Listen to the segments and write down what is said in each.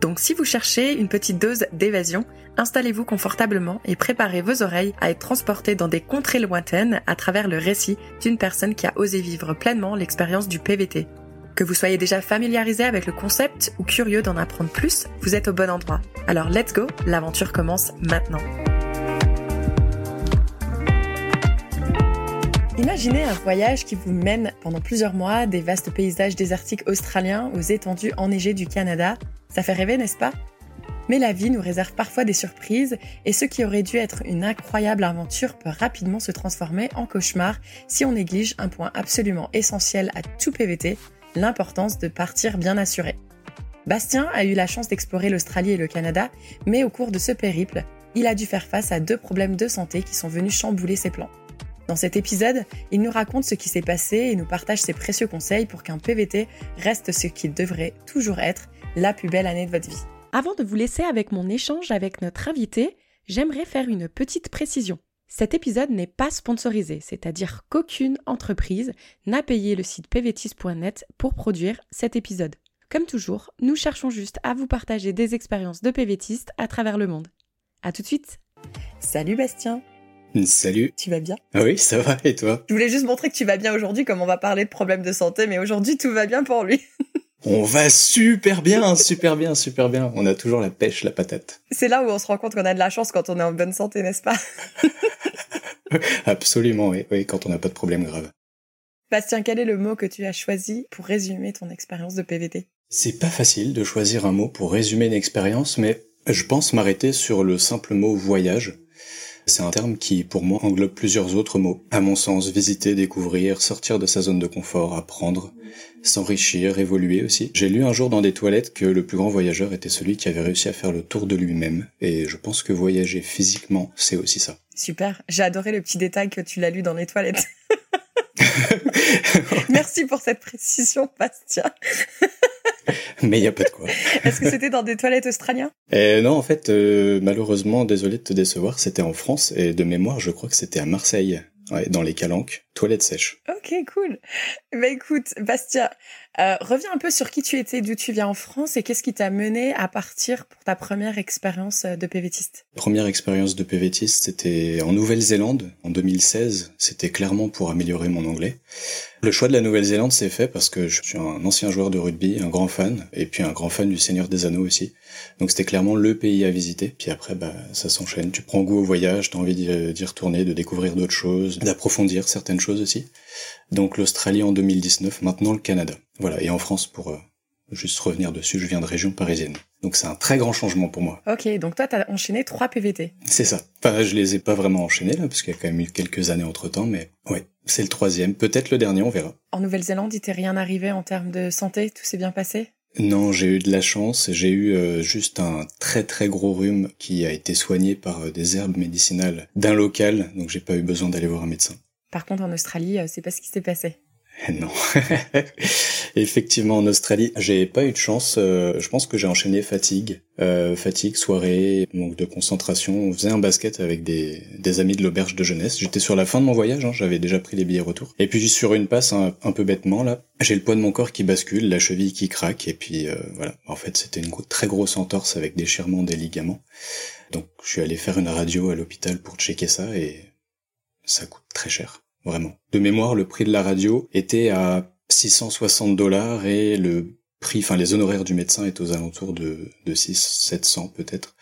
Donc si vous cherchez une petite dose d'évasion, installez-vous confortablement et préparez vos oreilles à être transportées dans des contrées lointaines à travers le récit d'une personne qui a osé vivre pleinement l'expérience du PVT. Que vous soyez déjà familiarisé avec le concept ou curieux d'en apprendre plus, vous êtes au bon endroit. Alors let's go, l'aventure commence maintenant. Imaginez un voyage qui vous mène pendant plusieurs mois des vastes paysages désertiques australiens aux étendues enneigées du Canada. Ça fait rêver, n'est-ce pas? Mais la vie nous réserve parfois des surprises et ce qui aurait dû être une incroyable aventure peut rapidement se transformer en cauchemar si on néglige un point absolument essentiel à tout PVT, l'importance de partir bien assuré. Bastien a eu la chance d'explorer l'Australie et le Canada, mais au cours de ce périple, il a dû faire face à deux problèmes de santé qui sont venus chambouler ses plans. Dans cet épisode, il nous raconte ce qui s'est passé et nous partage ses précieux conseils pour qu'un PVT reste ce qu'il devrait toujours être, la plus belle année de votre vie. Avant de vous laisser avec mon échange avec notre invité, j'aimerais faire une petite précision. Cet épisode n'est pas sponsorisé, c'est-à-dire qu'aucune entreprise n'a payé le site pvtis.net pour produire cet épisode. Comme toujours, nous cherchons juste à vous partager des expériences de PVTistes à travers le monde. A tout de suite Salut Bastien Salut. Tu vas bien? Ah Oui, ça va, et toi? Je voulais juste montrer que tu vas bien aujourd'hui, comme on va parler de problèmes de santé, mais aujourd'hui tout va bien pour lui. on va super bien, super bien, super bien. On a toujours la pêche, la patate. C'est là où on se rend compte qu'on a de la chance quand on est en bonne santé, n'est-ce pas Absolument, oui, oui, quand on n'a pas de problème grave. Bastien, quel est le mot que tu as choisi pour résumer ton expérience de PVT C'est pas facile de choisir un mot pour résumer une expérience, mais je pense m'arrêter sur le simple mot voyage c'est un terme qui, pour moi, englobe plusieurs autres mots. À mon sens, visiter, découvrir, sortir de sa zone de confort, apprendre, s'enrichir, évoluer aussi. J'ai lu un jour dans des toilettes que le plus grand voyageur était celui qui avait réussi à faire le tour de lui-même, et je pense que voyager physiquement, c'est aussi ça. Super, j'ai adoré le petit détail que tu l'as lu dans les toilettes. Merci pour cette précision, Bastien. Mais il y a pas de quoi. Est-ce que c'était dans des toilettes australiennes eh Non, en fait, euh, malheureusement, désolé de te décevoir, c'était en France et de mémoire, je crois que c'était à Marseille. Ouais, dans les calanques, toilettes sèches. Ok, cool. Bah écoute, Bastia, euh, reviens un peu sur qui tu étais, d'où tu viens en France et qu'est-ce qui t'a mené à partir pour ta première expérience euh, de PVTiste Première expérience de PVTiste, c'était en Nouvelle-Zélande, en 2016. C'était clairement pour améliorer mon anglais. Le choix de la Nouvelle-Zélande s'est fait parce que je suis un ancien joueur de rugby, un grand fan, et puis un grand fan du Seigneur des Anneaux aussi. Donc c'était clairement le pays à visiter. Puis après, bah, ça s'enchaîne. Tu prends goût au voyage, t'as envie d'y retourner, de découvrir d'autres choses, d'approfondir certaines choses aussi. Donc l'Australie en 2019, maintenant le Canada. Voilà, et en France pour euh, juste revenir dessus, je viens de région parisienne. Donc c'est un très grand changement pour moi. Ok, donc toi t'as enchaîné trois PVT. C'est ça. Enfin, je les ai pas vraiment enchaînés là, parce qu'il y a quand même eu quelques années entre temps, mais ouais, c'est le troisième, peut-être le dernier, on verra. En Nouvelle-Zélande, il t'est rien arrivé en termes de santé, tout s'est bien passé? Non, j'ai eu de la chance. J'ai eu euh, juste un très très gros rhume qui a été soigné par euh, des herbes médicinales d'un local, donc j'ai pas eu besoin d'aller voir un médecin. Par contre, en Australie, c'est pas ce qui s'est passé. Non. Effectivement, en Australie, j'ai pas eu de chance. Euh, je pense que j'ai enchaîné fatigue, euh, fatigue, soirée, manque de concentration. On faisait un basket avec des, des amis de l'auberge de jeunesse. J'étais sur la fin de mon voyage, hein, j'avais déjà pris les billets retour. Et puis sur une passe un, peu bêtement là, j'ai le poids de mon corps qui bascule, la cheville qui craque, et puis euh, voilà. En fait, c'était une très grosse entorse avec déchirement des ligaments. Donc, je suis allé faire une radio à l'hôpital pour checker ça, et ça coûte très cher vraiment. De mémoire, le prix de la radio était à 660 dollars et le prix, enfin les honoraires du médecin est aux alentours de, de 6, 700 peut-être.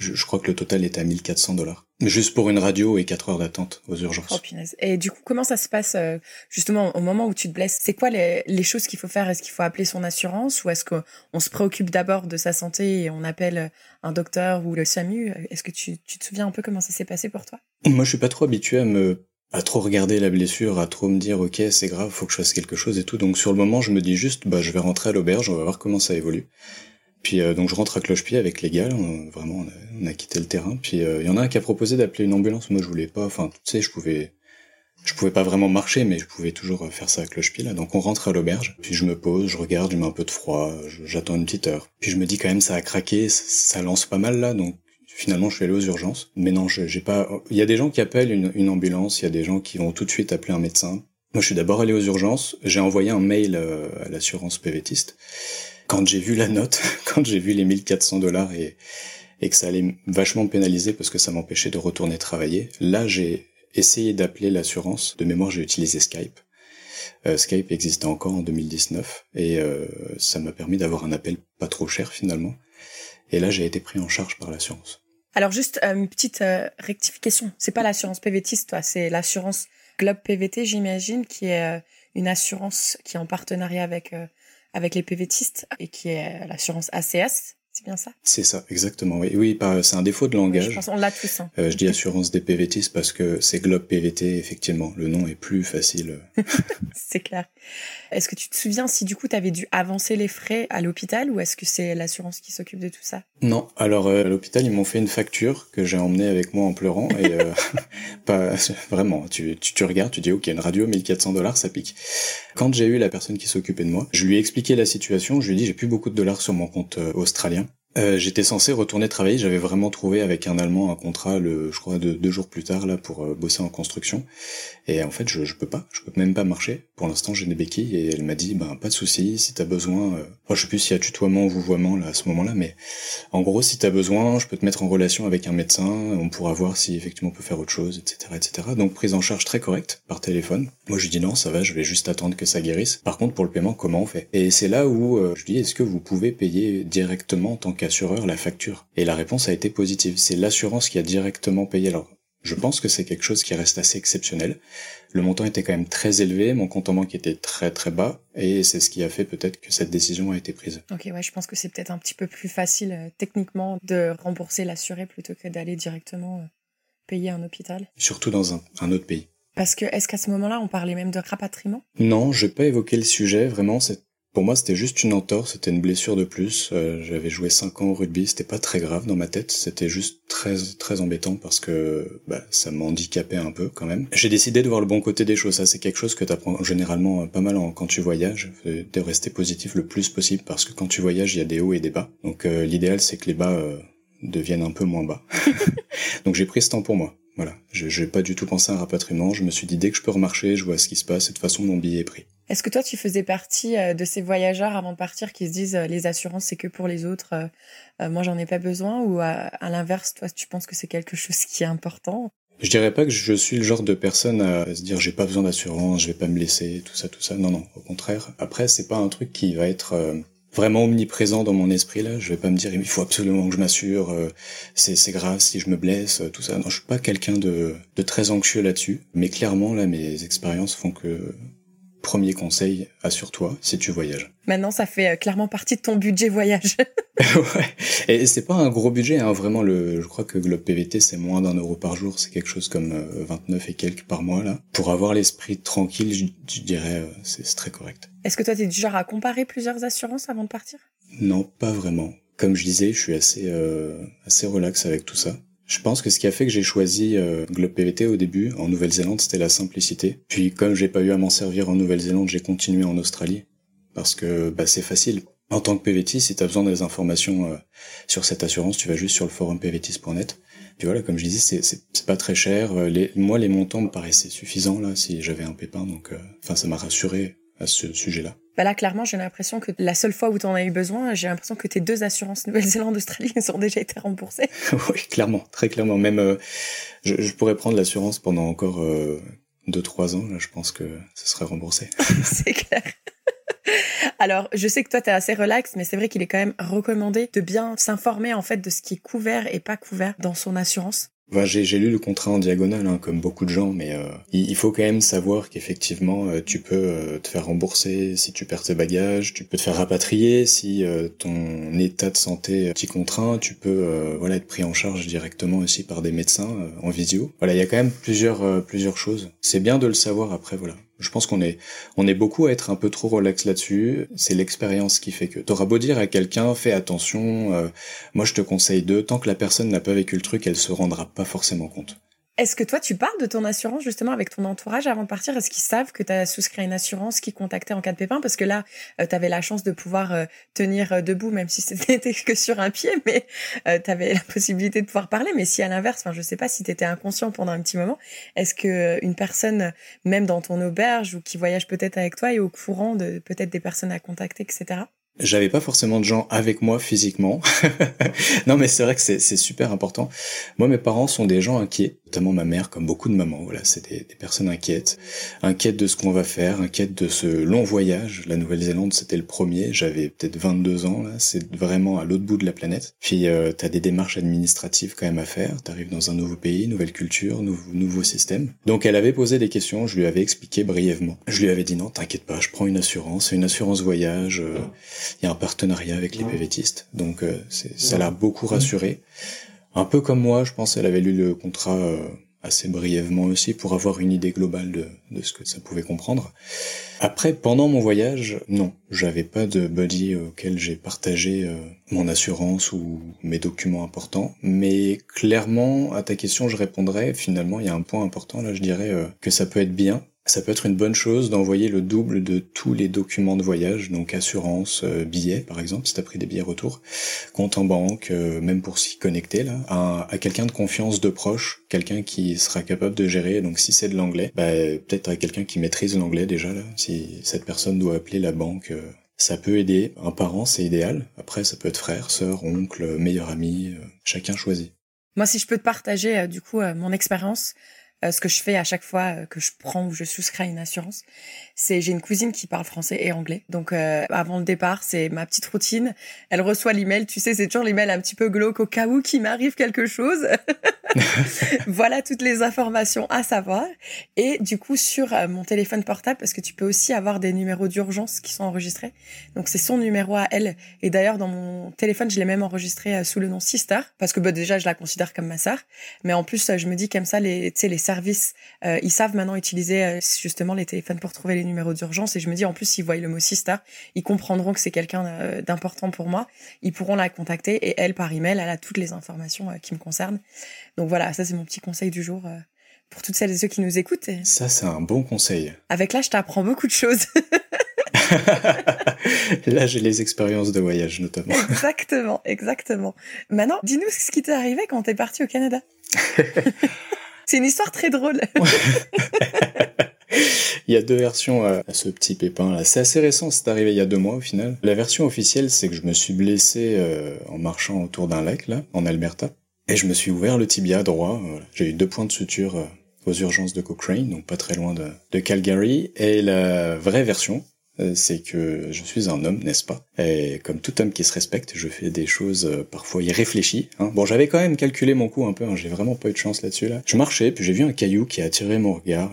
Je, crois que le total est à 1400 dollars. Juste pour une radio et 4 heures d'attente aux urgences. Oh, Et du coup, comment ça se passe euh, justement au moment où tu te blesses? C'est quoi les, les choses qu'il faut faire? Est-ce qu'il faut appeler son assurance ou est-ce qu'on se préoccupe d'abord de sa santé et on appelle un docteur ou le SAMU Est-ce que tu, tu te souviens un peu comment ça s'est passé pour toi? Moi, je suis pas trop habitué à me à trop regarder la blessure, à trop me dire ok c'est grave, faut que je fasse quelque chose et tout. Donc sur le moment je me dis juste bah je vais rentrer à l'auberge, on va voir comment ça évolue. Puis donc je rentre à cloche-pied avec les gars, vraiment on a, quitté le terrain. Puis il y en a un qui a proposé d'appeler une ambulance. Moi je voulais pas. Enfin tu sais, je pouvais je pouvais pas vraiment marcher, mais je pouvais toujours faire ça à cloche-pied là. Donc on rentre à l'auberge, puis je me pose, je regarde, il met un peu de froid, j'attends une petite heure. Puis je me dis quand même ça a craqué, ça lance pas mal là, donc finalement je suis allé aux urgences. Mais non, j'ai pas. Il y a des gens qui appellent une, une ambulance, il y a des gens qui vont tout de suite appeler un médecin. Moi je suis d'abord allé aux urgences, j'ai envoyé un mail euh, à l'assurance PVTiste. Quand j'ai vu la note, quand j'ai vu les 1400 dollars et et que ça allait vachement me pénaliser parce que ça m'empêchait de retourner travailler. Là, j'ai essayé d'appeler l'assurance. De mémoire, j'ai utilisé Skype. Euh, Skype existait encore en 2019 et euh, ça m'a permis d'avoir un appel pas trop cher finalement. Et là, j'ai été pris en charge par l'assurance. Alors juste euh, une petite rectification. C'est pas l'assurance PVT, toi, c'est l'assurance Globe PVT, j'imagine, qui est une assurance qui est en partenariat avec avec les PVTistes et qui est l'assurance ACS, c'est bien ça? C'est ça, exactement. Oui, oui c'est un défaut de langage. je pense on l'a tous. Hein. Euh, je dis assurance des PVTistes parce que c'est Globe PVT, effectivement. Le nom est plus facile. c'est clair. Est-ce que tu te souviens si du coup tu avais dû avancer les frais à l'hôpital ou est-ce que c'est l'assurance qui s'occupe de tout ça? Non, alors euh, à l'hôpital ils m'ont fait une facture que j'ai emmenée avec moi en pleurant et euh, pas vraiment. Tu, tu, tu regardes, tu dis ok une radio 1400 dollars ça pique. Quand j'ai eu la personne qui s'occupait de moi, je lui ai expliqué la situation. Je lui ai dit j'ai plus beaucoup de dollars sur mon compte australien euh, j'étais censé retourner travailler. J'avais vraiment trouvé avec un Allemand un contrat, le, je crois, de, deux jours plus tard là pour euh, bosser en construction. Et en fait, je, je peux pas, je peux même pas marcher. Pour l'instant, j'ai des béquilles. Et elle m'a dit, ben pas de souci, si t'as besoin. Euh... je sais plus s'il y a tutoiement ou vouvoiement là à ce moment-là, mais en gros, si t'as besoin, je peux te mettre en relation avec un médecin. On pourra voir si effectivement on peut faire autre chose, etc., etc. Donc prise en charge très correcte par téléphone. Moi, je dis non, ça va, je vais juste attendre que ça guérisse. Par contre, pour le paiement, comment on fait? Et c'est là où euh, je dis, est-ce que vous pouvez payer directement en tant qu'assureur la facture Et la réponse a été positive. C'est l'assurance qui a directement payé. Alors, je pense que c'est quelque chose qui reste assez exceptionnel. Le montant était quand même très élevé, mon compte en banque était très très bas, et c'est ce qui a fait peut-être que cette décision a été prise. Ok, ouais, je pense que c'est peut-être un petit peu plus facile euh, techniquement de rembourser l'assuré plutôt que d'aller directement euh, payer un hôpital. Surtout dans un, un autre pays. Parce que est-ce qu'à ce moment-là, on parlait même de rapatriement? Non, j'ai pas évoqué le sujet. Vraiment, c'est pour moi, c'était juste une entorse, c'était une blessure de plus. Euh, j'avais joué 5 ans au rugby, c'était pas très grave dans ma tête, c'était juste très très embêtant parce que bah, ça m'handicapait un peu quand même. J'ai décidé de voir le bon côté des choses, ça c'est quelque chose que tu apprends généralement pas mal quand tu voyages, de rester positif le plus possible parce que quand tu voyages, il y a des hauts et des bas. Donc euh, l'idéal c'est que les bas euh, deviennent un peu moins bas. Donc j'ai pris ce temps pour moi. Voilà, je n'ai pas du tout pensé à un rapatriement, je me suis dit dès que je peux remarcher, je vois ce qui se passe et de toute façon mon billet est pris. Est-ce que toi, tu faisais partie euh, de ces voyageurs avant de partir qui se disent euh, les assurances, c'est que pour les autres, euh, moi, j'en ai pas besoin Ou à, l'inverse, toi, tu penses que c'est quelque chose qui est important? Je dirais pas que je suis le genre de personne à se dire j'ai pas besoin d'assurance, je vais pas me laisser, tout ça, tout ça. Non, non, au contraire. Après, c'est pas un truc qui va être vraiment omniprésent dans mon esprit là. Je vais pas me dire il faut absolument que je m'assure, c'est c'est grave si je me blesse, tout ça. Non, je suis pas quelqu'un de très anxieux là-dessus. Mais clairement là, mes expériences font que Premier conseil, assure-toi si tu voyages. Maintenant, ça fait euh, clairement partie de ton budget voyage. ouais. Et c'est pas un gros budget, hein. vraiment. Le, je crois que Globe PVT c'est moins d'un euro par jour, c'est quelque chose comme 29 euh, et quelques par mois là. Pour avoir l'esprit tranquille, je, dirais euh, c'est très correct. Est-ce que toi t'es du genre à comparer plusieurs assurances avant de partir? Non, pas vraiment. Comme je disais, je suis assez assez relax avec tout ça. Je pense que ce qui a fait que j'ai choisi euh, Globe PVT au début, en Nouvelle-Zélande, c'était la simplicité. Puis comme j'ai pas eu à m'en servir en Nouvelle-Zélande, j'ai continué en Australie. Parce que bah, c'est facile. En tant que PVT, si tu as besoin des informations euh, sur cette assurance, tu vas juste sur le forum pvtis.net. Puis voilà, comme je disais, c'est pas très cher. Euh, moi, les montants me paraissaient suffisants là si j'avais un pépin. Donc, enfin, ça m'a rassuré à ce sujet-là. Bah là, clairement, j'ai l'impression que la seule fois où tu en as eu besoin, j'ai l'impression que tes deux assurances Nouvelle-Zélande, Australie ont déjà été remboursées. oui, clairement, très clairement. Même, euh, je, pourrais prendre l'assurance pendant encore euh, deux, trois ans. Là, je pense que ce serait remboursé. c'est clair. Alors, je sais que toi, tu es assez relax, mais c'est vrai qu'il est quand même recommandé de bien s'informer en fait de ce qui est couvert et pas couvert dans son assurance j'ai lu le contrat en diagonale, hein, comme beaucoup de gens, mais euh, il, faut quand même savoir qu'effectivement, euh, tu peux euh, te faire rembourser si tu perds tes bagages, tu peux te faire rapatrier si ton état de santé t'y contraint, tu peux voilà être pris en charge directement aussi par des médecins en visio. Voilà, il y a quand même plusieurs plusieurs choses. C'est bien de le savoir après, voilà. Je pense qu'on est, on est beaucoup à être un peu trop relax là-dessus. C'est l'expérience qui fait que. T'auras beau dire à quelqu'un, fais attention. Euh, moi, je te conseille de. Tant que la personne n'a pas vécu le truc, elle se rendra pas forcément compte. Est-ce que toi, tu parles de ton assurance justement avec ton entourage avant de partir? Est-ce qu'ils savent que tu as souscrit une assurance qui contactait en cas de pépin? Parce que là, euh, tu avais la chance de pouvoir euh, tenir euh, debout, même si c'était que sur un pied, mais tu avais la possibilité de pouvoir parler. Mais si à l'inverse, enfin, je sais pas si tu étais inconscient pendant un petit moment, est-ce que une personne, même dans ton auberge ou qui voyage peut-être avec toi, est au courant de peut-être des personnes à contacter, etc. J'avais pas forcément de gens avec moi physiquement. non, mais c'est vrai que c'est super important. Moi, mes parents sont des gens inquiets, notamment ma mère, comme beaucoup de mamans. Voilà, c'est des, des, personnes inquiètes, inquiètes de ce qu'on va faire, inquiètes de ce long voyage. La Nouvelle-Zélande, c'était le premier. J'avais peut-être 22 ans. Là, c'est vraiment à l'autre bout de la planète. Puis, euh, t'as des démarches administratives quand même à faire. T'arrives dans un nouveau pays, nouvelle culture, nouveau, nouveau système. Donc, elle avait posé des questions. Je lui avais expliqué brièvement. Je lui avais dit non, t'inquiète pas, je prends une assurance, une assurance voyage. Euh, il y a un partenariat avec les PVTistes. Donc euh, ça l'a beaucoup rassuré. Un peu comme moi, je pense, elle avait lu le contrat euh, assez brièvement aussi pour avoir une idée globale de, de, ce que ça pouvait comprendre. Après, pendant mon voyage, non, j'avais pas de buddy auquel j'ai partagé euh, mon assurance ou mes documents importants, mais clairement, à ta question, je répondrais, finalement, il y a un point important, là, je dirais que ça peut être bien, ça peut être une bonne chose d'envoyer le double de tous les documents de voyage, donc assurance, euh, billets par exemple, si tu as pris des billets retour, compte en banque, euh, même pour s'y connecter là, à, quelqu'un de confiance de proche, quelqu'un qui sera capable de gérer. Donc si c'est de l'anglais, bah, peut-être à quelqu'un qui maîtrise l'anglais déjà là. Si cette personne doit appeler la banque, euh, ça peut aider. Un parent c'est idéal. Après ça peut être frère, sœur, oncle, meilleur ami, chacun choisit. Moi, si je peux te partager du coup mon expérience, ce que je fais à chaque fois euh, que je prends ou je souscris une assurance, c'est j'ai une cousine qui parle français et anglais. Donc euh, avant le départ, c'est ma petite routine. Elle reçoit l'email, tu sais, c'est toujours l'email un petit peu glauque au cas où qu'il m'arrive quelque chose. voilà toutes les informations à savoir. Et du coup sur mon téléphone portable, parce que tu peux aussi avoir des numéros d'urgence qui sont enregistrés. Donc c'est son numéro à elle. Et d'ailleurs dans mon téléphone, je l'ai même enregistré sous le nom Sister, parce que bah, déjà je la considère comme ma sœur. Mais en plus, je me dis comme ça, les, les services, euh, ils savent maintenant utiliser euh, justement les téléphones pour trouver les numéros d'urgence. Et je me dis, en plus, s'ils voient le mot sister, ils comprendront que c'est quelqu'un euh, d'important pour moi. Ils pourront la contacter et elle, par email, elle a toutes les informations qui me concernent. Donc voilà, ça c'est mon petit conseil du jour pour toutes celles et ceux qui nous écoutent. Ça, c'est un bon conseil. Avec là, je t'apprends beaucoup de choses. Là, j'ai les expériences de voyage, notamment. Exactement, exactement. Maintenant, dis-nous ce qui t'est arrivé quand t'es parti au Canada. C'est une histoire très drôle. il y a deux versions à, ce petit pépin là. C'est assez récent, c'est arrivé il y a deux mois au final. La version officielle, c'est que je me suis blessé euh, en marchant autour d'un lac là, en Alberta, et je me suis ouvert le tibia droit. J'ai eu deux points de suture euh, aux urgences de Cochrane, donc pas très loin de, de Calgary. Et la vraie version, euh, c'est que je suis un homme, n'est-ce pas? Et comme tout homme qui se respecte, je fais des choses euh, parfois irréfléchies. Hein. Bon, j'avais quand même calculé mon coup un peu, hein. j'ai vraiment pas eu de chance là-dessus. Là. Je marchais, puis j'ai vu un caillou qui a attiré mon regard,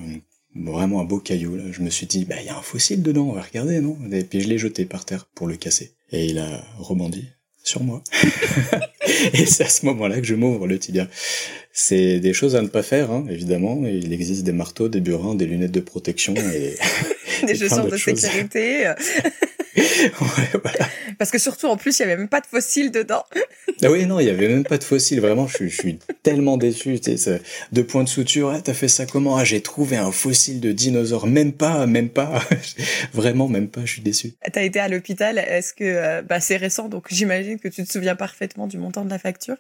vraiment un beau caillou. Là. Je me suis dit, bah il y a un fossile dedans, on va regarder, non? Et puis je l'ai jeté par terre pour le casser. Et il a rebondi sur moi. et c'est à ce moment-là que je m'ouvre le tibia. C'est des choses à ne pas faire, hein, évidemment. Il existe des marteaux, des burins, des lunettes de protection et des chaussures de sécurité. Parce que surtout, en plus, il y avait même pas de fossiles dedans. ah oui, non, il y avait même pas de fossiles. Vraiment, je, suis tellement déçu. Tu sais, deux points de suture. Ah, t'as fait ça comment? Ah, j'ai trouvé un fossile de dinosaure. Même pas, même pas. Vraiment, même pas. Je suis déçu. T'as été à l'hôpital. Est-ce que, euh, bah, c'est récent, donc j'imagine que tu te souviens parfaitement du montant de la facture.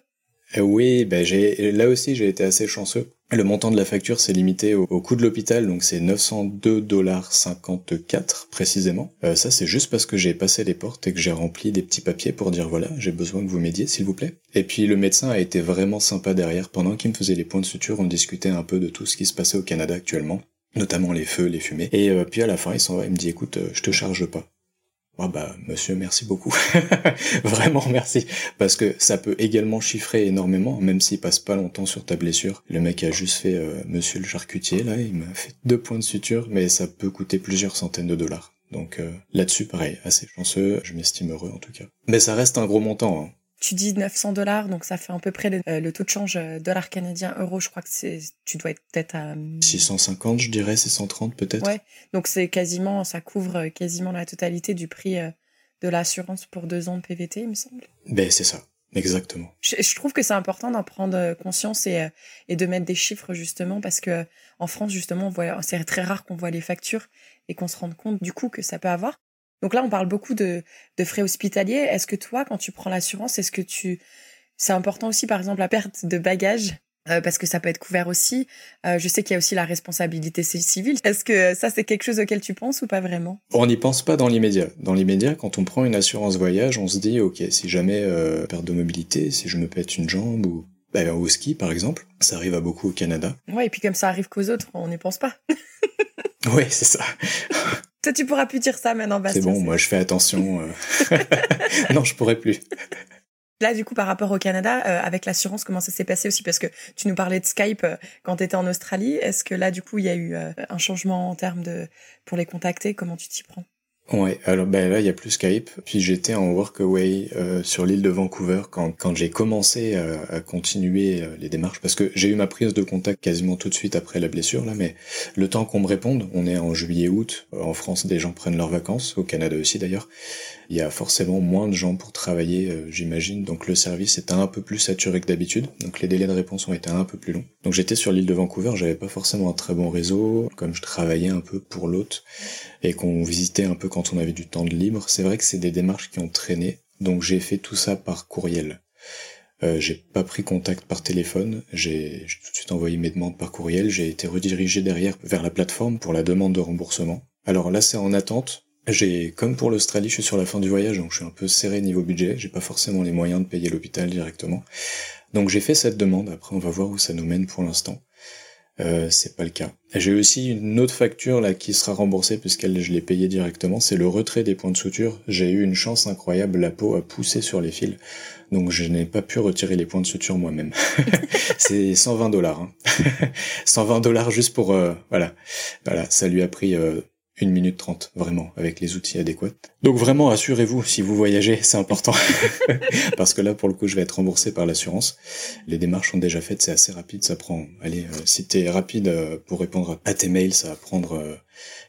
Euh, oui, j'ai là aussi j'ai été assez chanceux. Le montant de la facture s'est limité au, coût de l'hôpital, donc c'est 902 dollars 54 précisément. Euh, ça c'est juste parce que j'ai passé les portes et que j'ai rempli des petits papiers pour dire voilà j'ai besoin que vous m'aidiez s'il vous plaît. Et puis le médecin a été vraiment sympa derrière pendant qu'il me faisait les points de suture, on discutait un peu de tout ce qui se passait au Canada actuellement notamment les feux, les fumées. Et euh, puis à la fin, il s'en va, il me dit écoute, je te charge pas. Ah bah monsieur merci beaucoup. Vraiment merci. Parce que ça peut également chiffrer énormément même s'il passe pas longtemps sur ta blessure. Le mec a juste fait euh, monsieur le charcutier là il m'a fait deux points de suture mais ça peut coûter plusieurs centaines de dollars. Donc euh, là-dessus pareil assez chanceux je m'estime heureux en tout cas. Mais ça reste un gros montant hein. Tu dis 900 dollars, donc ça fait à peu près le, euh, taux de change euh, dollar canadien euro. Je crois que c'est, tu dois être peut-être à 650, je dirais, 630 peut-être. Ouais, donc c'est quasiment, ça couvre quasiment la totalité du prix de l'assurance pour deux ans de PVT, il me semble. Ben c'est ça. Exactement. Je, trouve que c'est important d'en prendre conscience et, et de mettre des chiffres justement parce que en France justement c'est très rare qu'on voit les factures et qu'on se rende compte du coût que ça peut avoir. Donc là, on parle beaucoup de, de frais hospitaliers. Est-ce que toi, quand tu prends l'assurance, est-ce que tu... C'est important aussi, par exemple, la perte de bagages euh, parce que ça peut être couvert aussi. Euh, je sais qu'il y a aussi la responsabilité civile. Est-ce que ça, c'est quelque chose auquel tu penses ou pas vraiment? On n'y pense pas dans l'immédiat. Dans l'immédiat, quand on prend une assurance voyage, on se dit, ok, si jamais euh, perte de mobilité, si je me pète une jambe ou bah, au ski, par exemple, ça arrive à beaucoup au Canada. Ouais, et puis comme ça arrive qu'aux autres, on n'y pense pas. oui, c'est ça. Toi, tu pourras plus dire ça maintenant, Bastien. C'est bon, moi, je fais attention. Euh. non, je pourrais plus. Là, du coup, par rapport au Canada, euh, avec l'assurance, comment ça s'est passé aussi? Parce que tu nous parlais de Skype euh, quand tu étais en Australie. Est-ce que là, du coup, il y a eu un changement en termes de pour les contacter? Comment tu t'y prends? Ouais, alors ben là il y a plus Skype. Puis j'étais en workaway euh, sur l'île de Vancouver quand quand j'ai commencé à, à continuer euh, les démarches parce que j'ai eu ma prise de contact quasiment tout de suite après la blessure là, mais le temps qu'on me réponde, on est en juillet août. En France, des gens prennent leurs vacances, au Canada aussi d'ailleurs il y a forcément moins de gens pour travailler, euh, j'imagine. Donc le service est un peu plus saturé que d'habitude. Donc les délais de réponse ont été un peu plus longs. Donc j'étais sur l'île de Vancouver, j'avais pas forcément un très bon réseau, comme je travaillais un peu pour l'hôte et qu'on visitait un peu quand on avait du temps de libre. C'est vrai que c'est des démarches qui ont traîné. Donc j'ai fait tout ça par courriel. Euh, j'ai pas pris contact par téléphone, j'ai tout de suite envoyé mes demandes par courriel, j'ai été redirigé derrière vers la plateforme pour la demande de remboursement. Alors là c'est en attente, j'ai, comme pour l'Australie, je suis sur la fin du voyage, donc je suis un peu serré niveau budget. J'ai pas forcément les moyens de payer l'hôpital directement. Donc j'ai fait cette demande. Après, on va voir où ça nous mène pour l'instant. Euh, c'est pas le cas. J'ai aussi une autre facture là qui sera remboursée puisqu'elle je l'ai payée directement. C'est le retrait des points de suture. J'ai eu une chance incroyable. La peau a poussé sur les fils, donc je n'ai pas pu retirer les points de suture moi-même. c'est 120 dollars. Hein. 120 dollars juste pour euh, voilà. Voilà, ça lui a pris euh, une minute trente, vraiment, avec les outils adéquats. Donc vraiment, assurez-vous, si vous voyagez, c'est important. Parce que là, pour le coup, je vais être remboursé par l'assurance. Les démarches sont déjà faites, c'est assez rapide, ça prend... Allez, euh, si t'es rapide euh, pour répondre à tes mails, ça va prendre euh,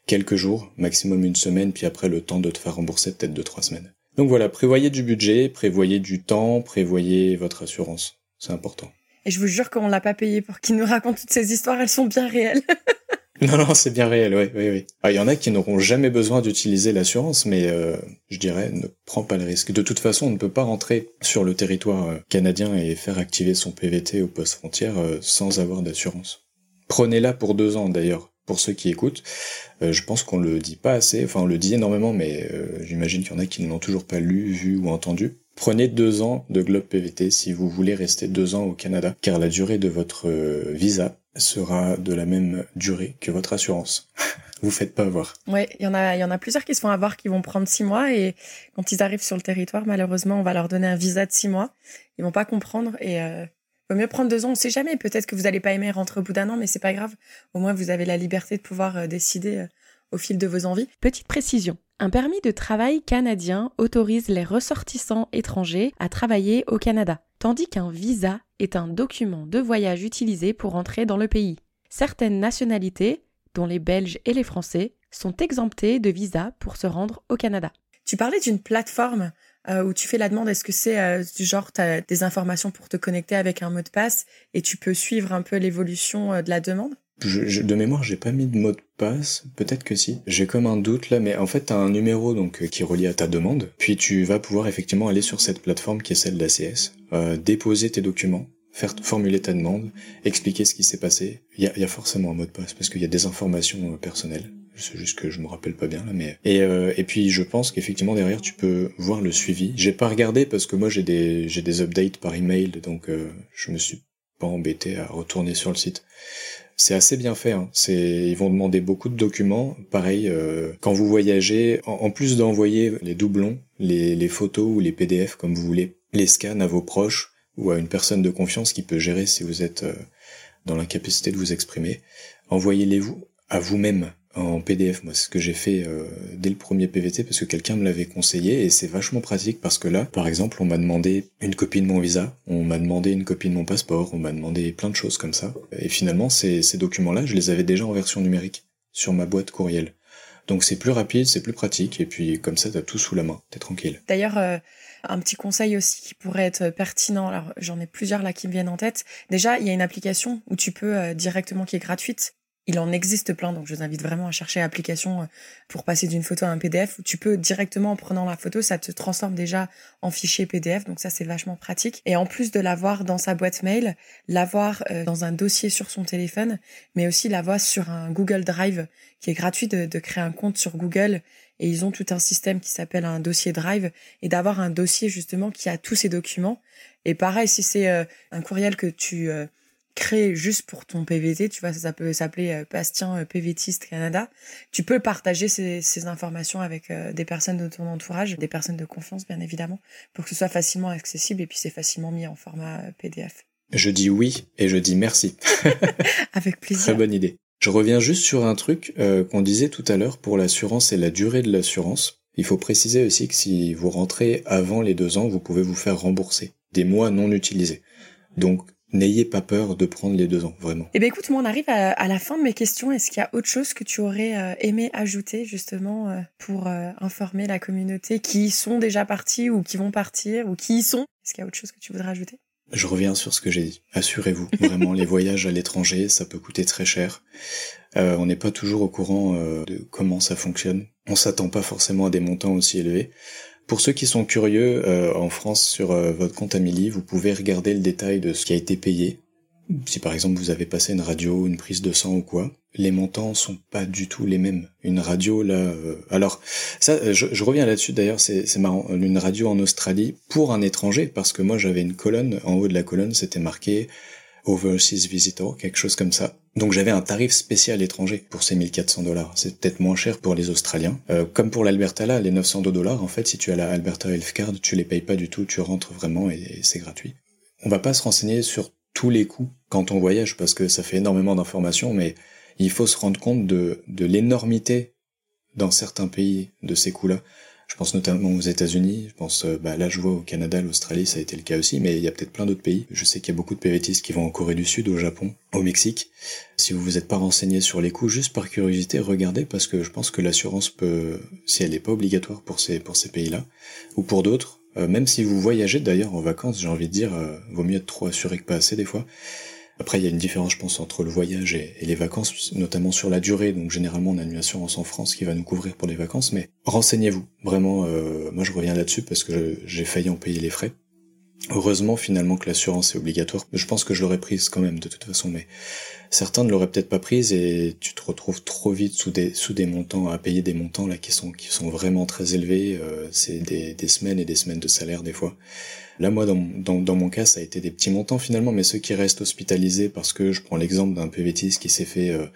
quelques jours, maximum une semaine, puis après le temps de te faire rembourser peut-être deux, trois semaines. Donc voilà, prévoyez du budget, prévoyez du temps, prévoyez votre assurance. C'est important. Et je vous jure qu'on l'a pas payé pour qu'il nous raconte toutes ces histoires, elles sont bien réelles. Non, non, c'est bien réel, oui, oui, oui. Ah, il y en a qui n'auront jamais besoin d'utiliser l'assurance, mais euh, je dirais, ne prends pas le risque. De toute façon, on ne peut pas rentrer sur le territoire euh, canadien et faire activer son PVT au poste frontière euh, sans avoir d'assurance. Prenez-la pour deux ans, d'ailleurs, pour ceux qui écoutent. je pense qu'on le dit pas assez, enfin on le dit énormément, mais j'imagine qu'il y en a qui ne l'ont toujours pas lu, vu ou entendu. Prenez deux ans de Globe PVT si vous voulez rester deux ans au Canada, car la durée de votre visa sera de la même durée que votre assurance. vous faites pas avoir. Ouais, il y en a, il y en a plusieurs qui se font avoir, qui vont prendre six mois et quand ils arrivent sur le territoire, malheureusement, on va leur donner un visa de six mois. Ils vont pas comprendre et euh, vaut mieux prendre deux ans. On sait jamais. Peut-être que vous allez pas aimer rentrer au bout d'un an, mais c'est pas grave. Au moins, vous avez la liberté de pouvoir euh, décider euh, au fil de vos envies. Petite précision. Un permis de travail canadien autorise les ressortissants étrangers à travailler au Canada, tandis qu'un visa est un document de voyage utilisé pour entrer dans le pays. Certaines nationalités, dont les Belges et les Français, sont exemptées de visa pour se rendre au Canada. Tu parlais d'une plateforme euh, où tu fais la demande, est-ce que c'est euh, du genre tu as des informations pour te connecter avec un mot de passe et tu peux suivre un peu l'évolution euh, de la demande? De mémoire, j'ai pas mis de mot de passe. Peut-être que si. J'ai comme un doute là, mais en fait, t'as un numéro donc euh, qui est relié à ta demande. Puis tu vas pouvoir effectivement aller sur cette plateforme qui est celle d'ACS, euh, déposer tes documents, faire formuler ta demande, expliquer ce qui s'est passé. Il y a, y a, forcément un mot de passe parce qu'il y a des informations euh, personnelles. C'est juste que je me rappelle pas bien là, mais et euh, et puis je pense qu'effectivement derrière tu peux voir le suivi. J'ai pas regardé parce que moi j'ai des j'ai des updates par email, donc euh, je me suis pas embêté à retourner sur le site. C'est assez bien fait. Hein. Ils vont demander beaucoup de documents. Pareil, euh, quand vous voyagez, en, plus d'envoyer les doublons, les, les, photos ou les PDF comme vous voulez, les scans à vos proches ou à une personne de confiance qui peut gérer si vous êtes euh, dans l'incapacité de vous exprimer, envoyez-les vous à vous-même en PDF. Moi, c'est ce que j'ai fait euh, dès le premier PVT parce que quelqu'un me l'avait conseillé et c'est vachement pratique parce que là, par exemple, on m'a demandé une copie de mon visa, on m'a demandé une copie de mon passeport, on m'a demandé plein de choses comme ça. Et finalement, ces, ces documents-là, je les avais déjà en version numérique sur ma boîte courriel. Donc c'est plus rapide, c'est plus pratique, et puis comme ça, t'as tout sous la main, t'es tranquille. D'ailleurs, euh, un petit conseil aussi qui pourrait être pertinent, alors j'en ai plusieurs là qui me viennent en tête. Déjà, il y a une application où tu peux euh, directement, qui est gratuite, il en existe plein, donc je vous invite vraiment à chercher l'application euh, pour passer d'une photo à un PDF tu peux directement en prenant la photo, ça te transforme déjà en fichier PDF, donc ça c'est vachement pratique. Et en plus de l'avoir dans sa boîte mail, l'avoir euh, dans un dossier sur son téléphone, mais aussi l'avoir sur un Google Drive qui est gratuit de, de créer un compte sur Google et ils ont tout un système qui s'appelle un dossier Drive et d'avoir un dossier justement qui a tous ces documents. Et pareil, si c'est euh, un courriel que tu créé juste pour ton PVT, tu vois, ça, peut s'appeler euh, Bastien euh, PVTiste Canada. Tu peux partager ces, ces informations avec euh, des personnes de ton entourage, des personnes de confiance bien évidemment, pour que ce soit facilement accessible et puis c'est facilement mis en format PDF. Je dis oui et je dis merci. avec plaisir. Très bonne idée. Je reviens juste sur un truc qu'on disait tout à l'heure pour l'assurance et la durée de l'assurance. Il faut préciser aussi que si vous rentrez avant les deux ans, vous pouvez vous faire rembourser des mois non utilisés. Donc N'ayez pas peur de prendre les deux ans, vraiment. Eh bien écoute, moi on arrive à, la fin de mes questions. Est-ce qu'il y a autre chose que tu aurais euh, aimé ajouter justement euh, pour euh, informer la communauté qui sont déjà partis ou qui vont partir ou qui y sont? Est-ce qu'il y a autre chose que tu voudrais ajouter? Je reviens sur ce que j'ai dit. Assurez-vous, vraiment, les voyages à l'étranger, ça peut coûter très cher. on n'est pas toujours au courant de comment ça fonctionne. On s'attend pas forcément à des montants aussi élevés. Pour ceux qui sont curieux, euh, en France, sur euh, votre compte Amélie, vous pouvez regarder le détail de ce qui a été payé. Si par exemple vous avez passé une radio, une prise de sang ou quoi, les montants sont pas du tout les mêmes. Une radio là, euh, alors ça, je, je reviens là-dessus d'ailleurs, c'est marrant. Une radio en Australie pour un étranger, parce que moi j'avais une colonne, en haut de la colonne c'était marqué Overseas Visitor, quelque chose comme ça. Donc j'avais un tarif spécial étranger pour ces 1400 dollars. C'est peut-être moins cher pour les Australiens. Euh, comme pour l'Alberta là, les 902 dollars, en fait, si tu as la Alberta Health Card, tu les payes pas du tout, tu rentres vraiment et, c'est gratuit. On va pas se renseigner sur tous les coûts quand on voyage parce que ça fait énormément d'informations, mais il faut se rendre compte de, de l'énormité dans certains pays de ces coûts-là. Je pense notamment aux États-Unis. Je pense, euh, bah, là, je vois au Canada, l'Australie, ça a été le cas aussi, mais il y a peut-être plein d'autres pays. Je sais qu'il y a beaucoup de PVTistes qui vont en Corée du Sud, au Japon, au Mexique. Si vous vous êtes pas renseigné sur les coûts, juste par curiosité, regardez parce que je pense que l'assurance peut, si elle n'est pas obligatoire pour ces pour ces pays-là, ou pour d'autres, euh, même si vous voyagez d'ailleurs en vacances, j'ai envie de dire, euh, vaut mieux être trop assuré que pas assez des fois. Après, il y a une différence, je pense, entre le voyage et, les vacances, notamment sur la durée. Donc, généralement, on a une assurance en France qui va nous couvrir pour les vacances. Mais renseignez-vous. Vraiment, euh, moi, je reviens là-dessus parce que j'ai failli en payer les frais. Heureusement, finalement, que l'assurance est obligatoire. Je pense que je l'aurais prise quand même, de toute façon. Mais certains ne l'auraient peut-être pas prise et tu te retrouves trop vite sous des, sous des montants, à payer des montants là qui sont, qui sont vraiment très élevés. Euh, c'est des, des semaines et des semaines de salaire, des fois. Là, moi, dans, mon cas, ça a été des petits montants finalement, mais ceux qui restent hospitalisés, parce que je prends l'exemple d'un PVTiste qui s'est fait euh,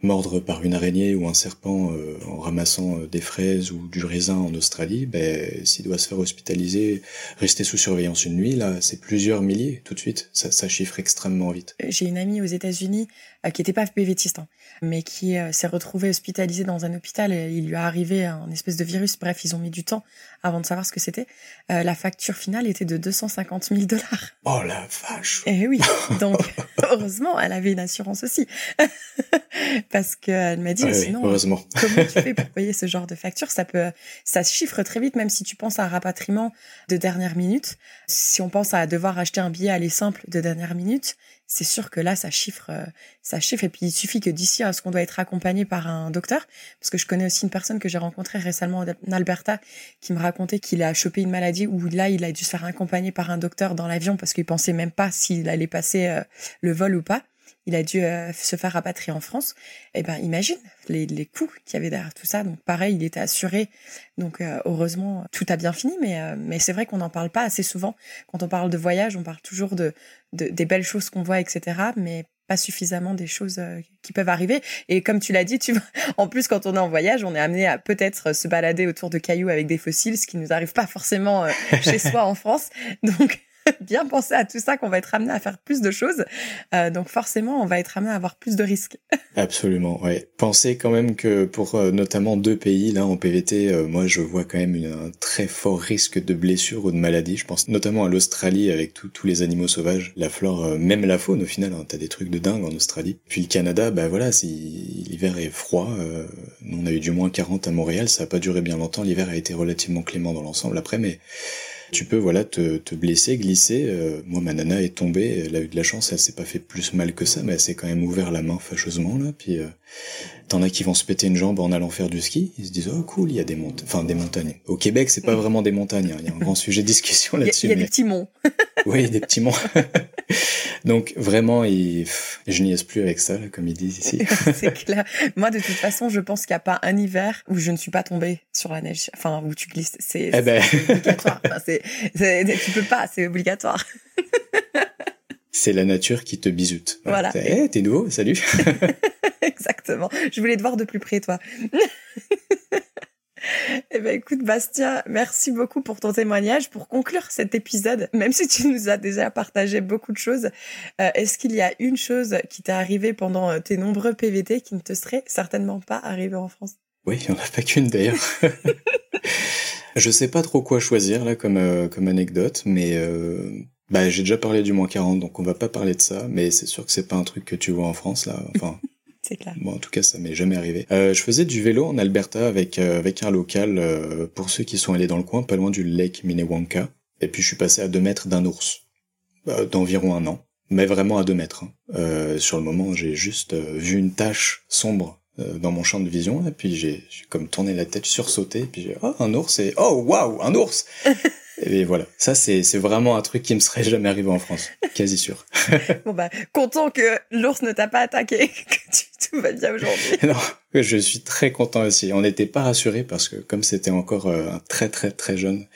mordre par une araignée ou un serpent euh, en ramassant euh, des fraises ou du raisin en Australie, ben, s'il doit se faire hospitaliser, rester sous surveillance une nuit, là, c'est plusieurs milliers tout de suite. Ça, chiffre extrêmement vite. J'ai une amie aux États-Unis qui n'était pas PVTiste, hein, mais qui s'est retrouvée hospitalisée dans un hôpital et il lui a arrivé un espèce de virus. Bref, ils ont mis du temps avant de savoir ce que c'était. la facture finale était de 250 000 dollars. Oh la vache Eh oui, donc heureusement, elle avait une assurance aussi. Parce qu'elle m'a dit, ah sinon, heureusement. comment tu fais pour payer ce genre de facture? Ça peut, ça se chiffre très vite, même si tu penses à un rapatriement de dernière minute. Si on pense à devoir acheter un billet aller simple de dernière minute, c'est sûr que là, ça chiffre, euh, ça chiffre. Et puis, il suffit que d'ici à ce qu'on doit être accompagné par un docteur, parce que je connais aussi une personne que j'ai rencontrée récemment en Alberta qui me racontait qu'il a chopé une maladie où là, il a dû se faire accompagner par un docteur dans l'avion parce qu'il pensait même pas s'il allait passer euh, le vol ou pas il a dû euh, se faire rapatrier en France. Eh ben, imagine les, les coûts qu'il y avait derrière tout ça. Donc, pareil, il était assuré. Donc, euh, heureusement, tout a bien fini. Mais, euh, mais c'est vrai qu'on n'en parle pas assez souvent. Quand on parle de voyage, on parle toujours de, de des belles choses qu'on voit, etc. Mais pas suffisamment des choses qui peuvent arriver. Et comme tu l'as dit, tu vois, en plus, quand on est en voyage, on est amené à peut-être se balader autour de cailloux avec des fossiles, ce qui nous arrive pas forcément chez soi en France. Donc, bien penser à tout ça qu'on va être amené à faire plus de choses. Euh, donc forcément, on va être amené à avoir plus de risques. Absolument, ouais. Pensez quand même que pour euh, notamment deux pays, là en PVT, euh, moi je vois quand même une, un très fort risque de blessure ou de maladie. Je pense notamment à l'Australie avec tous les animaux sauvages, la flore, euh, même la faune au final. Hein, T'as des trucs de dingue en Australie. Puis le Canada, bah voilà, si l'hiver est froid, on a eu du moins 40 à Montréal, ça a pas duré bien longtemps. L'hiver a été relativement clément dans l'ensemble après, mais tu peux voilà te, te blesser, glisser. Euh, moi, ma nana est tombée, elle a eu de la chance, elle s'est pas fait plus mal que ça, mais elle s'est quand même ouvert la main fâcheusement là. Puis euh, t'en as qui vont se péter une jambe en allant faire du ski. Ils se disent oh cool, il y a des montagnes, enfin des montagnes. Au Québec, c'est pas vraiment des montagnes. Hein. Il y a un grand sujet de discussion là-dessus. Il y a, des petits monts. oui, des petits monts. Donc vraiment, il... je n'y plus avec ça, là, comme ils disent ici. c'est clair. Moi, de toute façon, je pense qu'il n'y a pas un hiver où je ne suis pas tombée sur la neige, enfin où tu glisses. C'est eh ben... obligatoire. Enfin, tu peux pas, c'est obligatoire. C'est la nature qui te bisoute. Voilà. Eh, t'es nouveau, salut. Exactement. Je voulais te voir de plus près, toi. Eh ben écoute Bastien, merci beaucoup pour ton témoignage. Pour conclure cet épisode, même si tu nous as déjà partagé beaucoup de choses, euh, est-ce qu'il y a une chose qui t'est arrivée pendant euh, tes nombreux PVT qui ne te serait certainement pas arrivée en France? Oui, il n'y en a pas qu'une d'ailleurs. Je sais pas trop quoi choisir là comme euh, comme anecdote, mais bah j'ai déjà parlé du moins 40, donc on va pas parler de ça. Mais c'est sûr que c'est pas un truc que tu vois en France là. Enfin, c'est clair. Bon, en tout cas, ça m'est jamais arrivé. Euh, je faisais du vélo en Alberta avec euh, avec un local euh, pour ceux qui sont allés dans le coin, pas loin du lake Minnewanka. Et puis je suis passé à deux mètres d'un ours, euh, d'environ un an, mais vraiment à deux mètres. Hein. sur le moment, j'ai juste vu une tache sombre dans mon champ de vision, et puis j'ai comme tourné la tête, sursauté, et puis j'ai oh un ours et oh waouh un ours. Et voilà, ça c'est vraiment un truc qui me serait jamais arrivé en France, quasi sûr. bon bah, content que l'ours ne t'a pas attaqué, que tout va bien aujourd'hui. Non, je suis très content aussi. On n'était pas rassurés parce que comme c'était encore euh, un très très très jeune,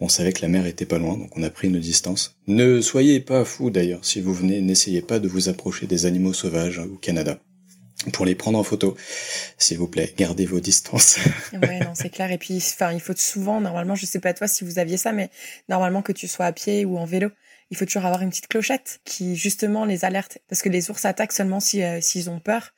on savait que la mer était pas loin, donc on a pris une distance. Ne soyez pas fous d'ailleurs, si vous venez, n'essayez pas de vous approcher des animaux sauvages au Canada pour les prendre en photo. S'il vous plaît, gardez vos distances. ouais, non, c'est clair. Et puis, enfin, il faut souvent, normalement, je sais pas toi si vous aviez ça, mais normalement que tu sois à pied ou en vélo, il faut toujours avoir une petite clochette qui justement les alerte. Parce que les ours attaquent seulement si euh, s'ils ont peur.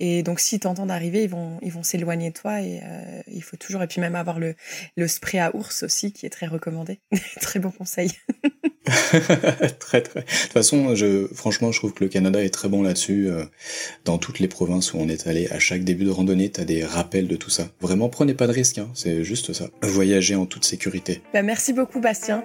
Et donc s'ils t'entendent arriver ils vont ils vont s'éloigner de toi. Et euh, il faut toujours et puis même avoir le le spray à ours aussi qui est très recommandé. Très bon conseil. Très très. De toute façon je franchement je trouve que le Canada est très bon là-dessus euh, dans toutes les provinces où on est allé. À chaque début de randonnée tu as des rappels de tout ça. Vraiment prenez pas de risques hein, c'est juste ça. Voyager en toute sécurité. Bah, merci beaucoup Bastien